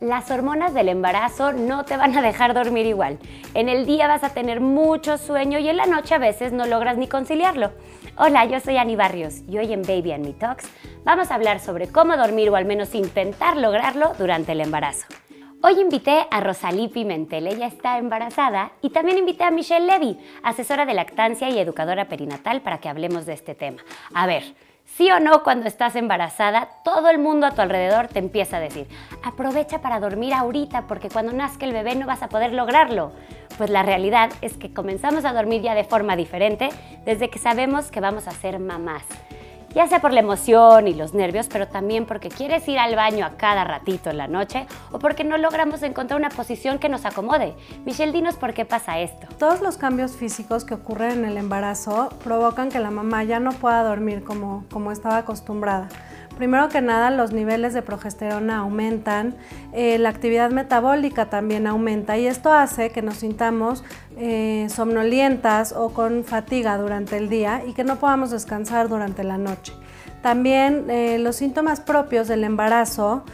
Las hormonas del embarazo no te van a dejar dormir igual. En el día vas a tener mucho sueño y en la noche a veces no logras ni conciliarlo. Hola, yo soy Ani Barrios y hoy en Baby and Me Talks vamos a hablar sobre cómo dormir o al menos intentar lograrlo durante el embarazo. Hoy invité a Rosalí Pimentel, ella está embarazada, y también invité a Michelle Levy, asesora de lactancia y educadora perinatal, para que hablemos de este tema. A ver, Sí o no, cuando estás embarazada, todo el mundo a tu alrededor te empieza a decir, aprovecha para dormir ahorita porque cuando nazca el bebé no vas a poder lograrlo. Pues la realidad es que comenzamos a dormir ya de forma diferente desde que sabemos que vamos a ser mamás ya sea por la emoción y los nervios, pero también porque quieres ir al baño a cada ratito en la noche o porque no logramos encontrar una posición que nos acomode. Michelle, dinos por qué pasa esto. Todos los cambios físicos que ocurren en el embarazo provocan que la mamá ya no pueda dormir como, como estaba acostumbrada. Primero que nada, los niveles de progesterona aumentan, eh, la actividad metabólica también aumenta y esto hace que nos sintamos eh, somnolientas o con fatiga durante el día y que no podamos descansar durante la noche. También eh, los síntomas propios del embarazo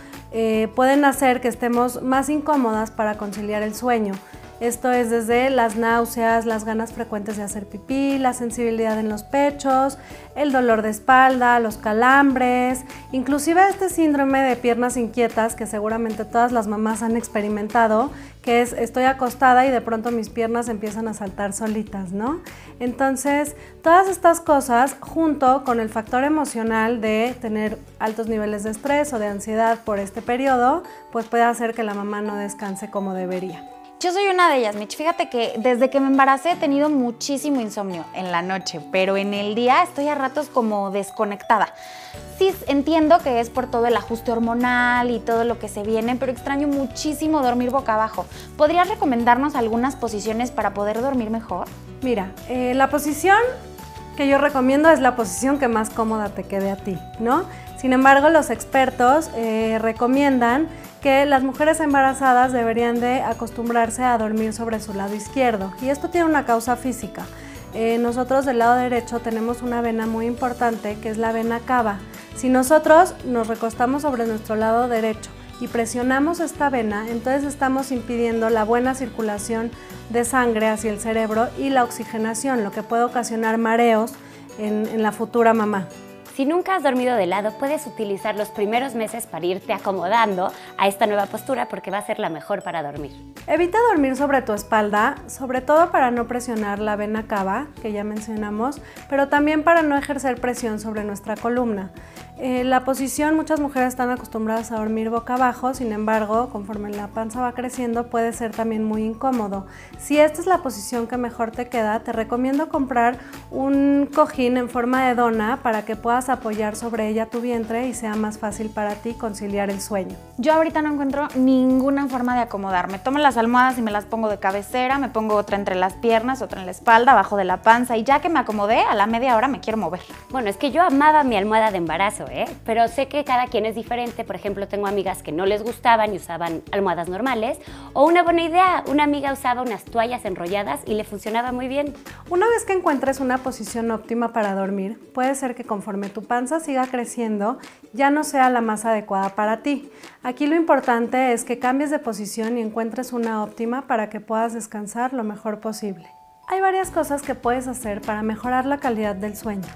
pueden hacer que estemos más incómodas para conciliar el sueño. Esto es desde las náuseas, las ganas frecuentes de hacer pipí, la sensibilidad en los pechos, el dolor de espalda, los calambres, inclusive este síndrome de piernas inquietas que seguramente todas las mamás han experimentado, que es estoy acostada y de pronto mis piernas empiezan a saltar solitas, ¿no? Entonces, todas estas cosas junto con el factor emocional de tener altos niveles de estrés o de ansiedad por este periodo, pues puede hacer que la mamá no descanse como debería. Yo soy una de ellas, Mitch. Fíjate que desde que me embaracé he tenido muchísimo insomnio en la noche, pero en el día estoy a ratos como desconectada. Sí, entiendo que es por todo el ajuste hormonal y todo lo que se viene, pero extraño muchísimo dormir boca abajo. ¿Podrías recomendarnos algunas posiciones para poder dormir mejor? Mira, eh, la posición que yo recomiendo es la posición que más cómoda te quede a ti, ¿no? Sin embargo, los expertos eh, recomiendan que las mujeres embarazadas deberían de acostumbrarse a dormir sobre su lado izquierdo y esto tiene una causa física. Eh, nosotros del lado derecho tenemos una vena muy importante que es la vena cava. Si nosotros nos recostamos sobre nuestro lado derecho y presionamos esta vena, entonces estamos impidiendo la buena circulación de sangre hacia el cerebro y la oxigenación, lo que puede ocasionar mareos en la futura mamá. Si nunca has dormido de lado, puedes utilizar los primeros meses para irte acomodando a esta nueva postura porque va a ser la mejor para dormir. Evita dormir sobre tu espalda, sobre todo para no presionar la vena cava, que ya mencionamos, pero también para no ejercer presión sobre nuestra columna. Eh, la posición, muchas mujeres están acostumbradas a dormir boca abajo, sin embargo, conforme la panza va creciendo puede ser también muy incómodo. Si esta es la posición que mejor te queda, te recomiendo comprar un cojín en forma de dona para que puedas apoyar sobre ella tu vientre y sea más fácil para ti conciliar el sueño. Yo ahorita no encuentro ninguna forma de acomodarme. Tomo las almohadas y me las pongo de cabecera, me pongo otra entre las piernas, otra en la espalda, abajo de la panza y ya que me acomodé, a la media hora me quiero mover. Bueno, es que yo amaba mi almohada de embarazo ¿eh? Pero sé que cada quien es diferente. Por ejemplo, tengo amigas que no les gustaban y usaban almohadas normales. O una buena idea, una amiga usaba unas toallas enrolladas y le funcionaba muy bien. Una vez que encuentres una posición óptima para dormir, puede ser que conforme tu panza siga creciendo, ya no sea la más adecuada para ti. Aquí lo importante es que cambies de posición y encuentres una óptima para que puedas descansar lo mejor posible. Hay varias cosas que puedes hacer para mejorar la calidad del sueño.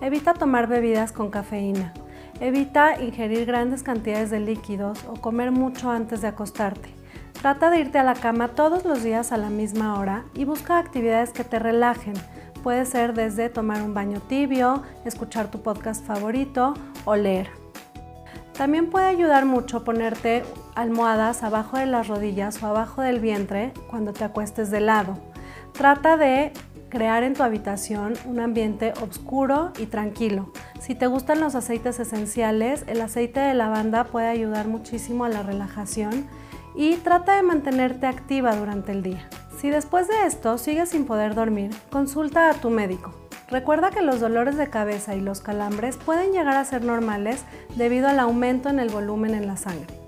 Evita tomar bebidas con cafeína. Evita ingerir grandes cantidades de líquidos o comer mucho antes de acostarte. Trata de irte a la cama todos los días a la misma hora y busca actividades que te relajen. Puede ser desde tomar un baño tibio, escuchar tu podcast favorito o leer. También puede ayudar mucho ponerte almohadas abajo de las rodillas o abajo del vientre cuando te acuestes de lado. Trata de crear en tu habitación un ambiente oscuro y tranquilo. Si te gustan los aceites esenciales, el aceite de lavanda puede ayudar muchísimo a la relajación y trata de mantenerte activa durante el día. Si después de esto sigues sin poder dormir, consulta a tu médico. Recuerda que los dolores de cabeza y los calambres pueden llegar a ser normales debido al aumento en el volumen en la sangre.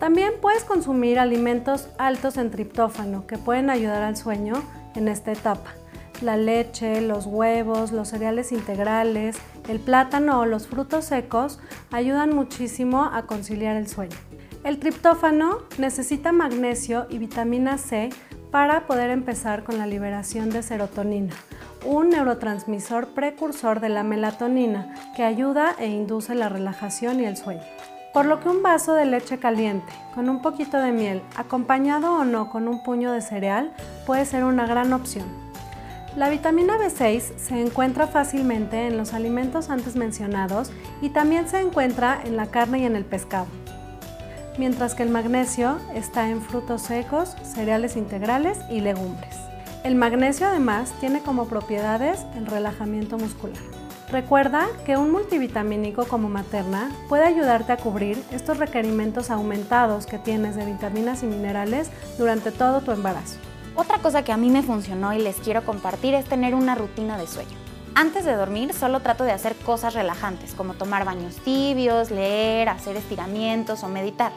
También puedes consumir alimentos altos en triptófano que pueden ayudar al sueño en esta etapa la leche, los huevos, los cereales integrales, el plátano o los frutos secos ayudan muchísimo a conciliar el sueño. El triptófano necesita magnesio y vitamina C para poder empezar con la liberación de serotonina, un neurotransmisor precursor de la melatonina que ayuda e induce la relajación y el sueño. Por lo que un vaso de leche caliente con un poquito de miel, acompañado o no con un puño de cereal, puede ser una gran opción. La vitamina B6 se encuentra fácilmente en los alimentos antes mencionados y también se encuentra en la carne y en el pescado, mientras que el magnesio está en frutos secos, cereales integrales y legumbres. El magnesio además tiene como propiedades el relajamiento muscular. Recuerda que un multivitamínico como Materna puede ayudarte a cubrir estos requerimientos aumentados que tienes de vitaminas y minerales durante todo tu embarazo. Otra cosa que a mí me funcionó y les quiero compartir es tener una rutina de sueño. Antes de dormir solo trato de hacer cosas relajantes como tomar baños tibios, leer, hacer estiramientos o meditar.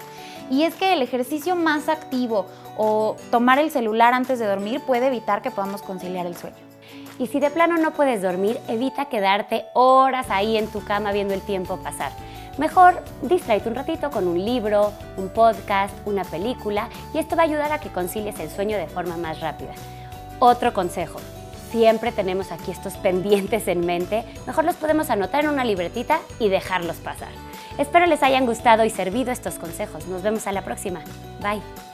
Y es que el ejercicio más activo o tomar el celular antes de dormir puede evitar que podamos conciliar el sueño. Y si de plano no puedes dormir, evita quedarte horas ahí en tu cama viendo el tiempo pasar. Mejor distráete un ratito con un libro, un podcast, una película y esto va a ayudar a que concilies el sueño de forma más rápida. Otro consejo, siempre tenemos aquí estos pendientes en mente, mejor los podemos anotar en una libretita y dejarlos pasar. Espero les hayan gustado y servido estos consejos. Nos vemos a la próxima. Bye.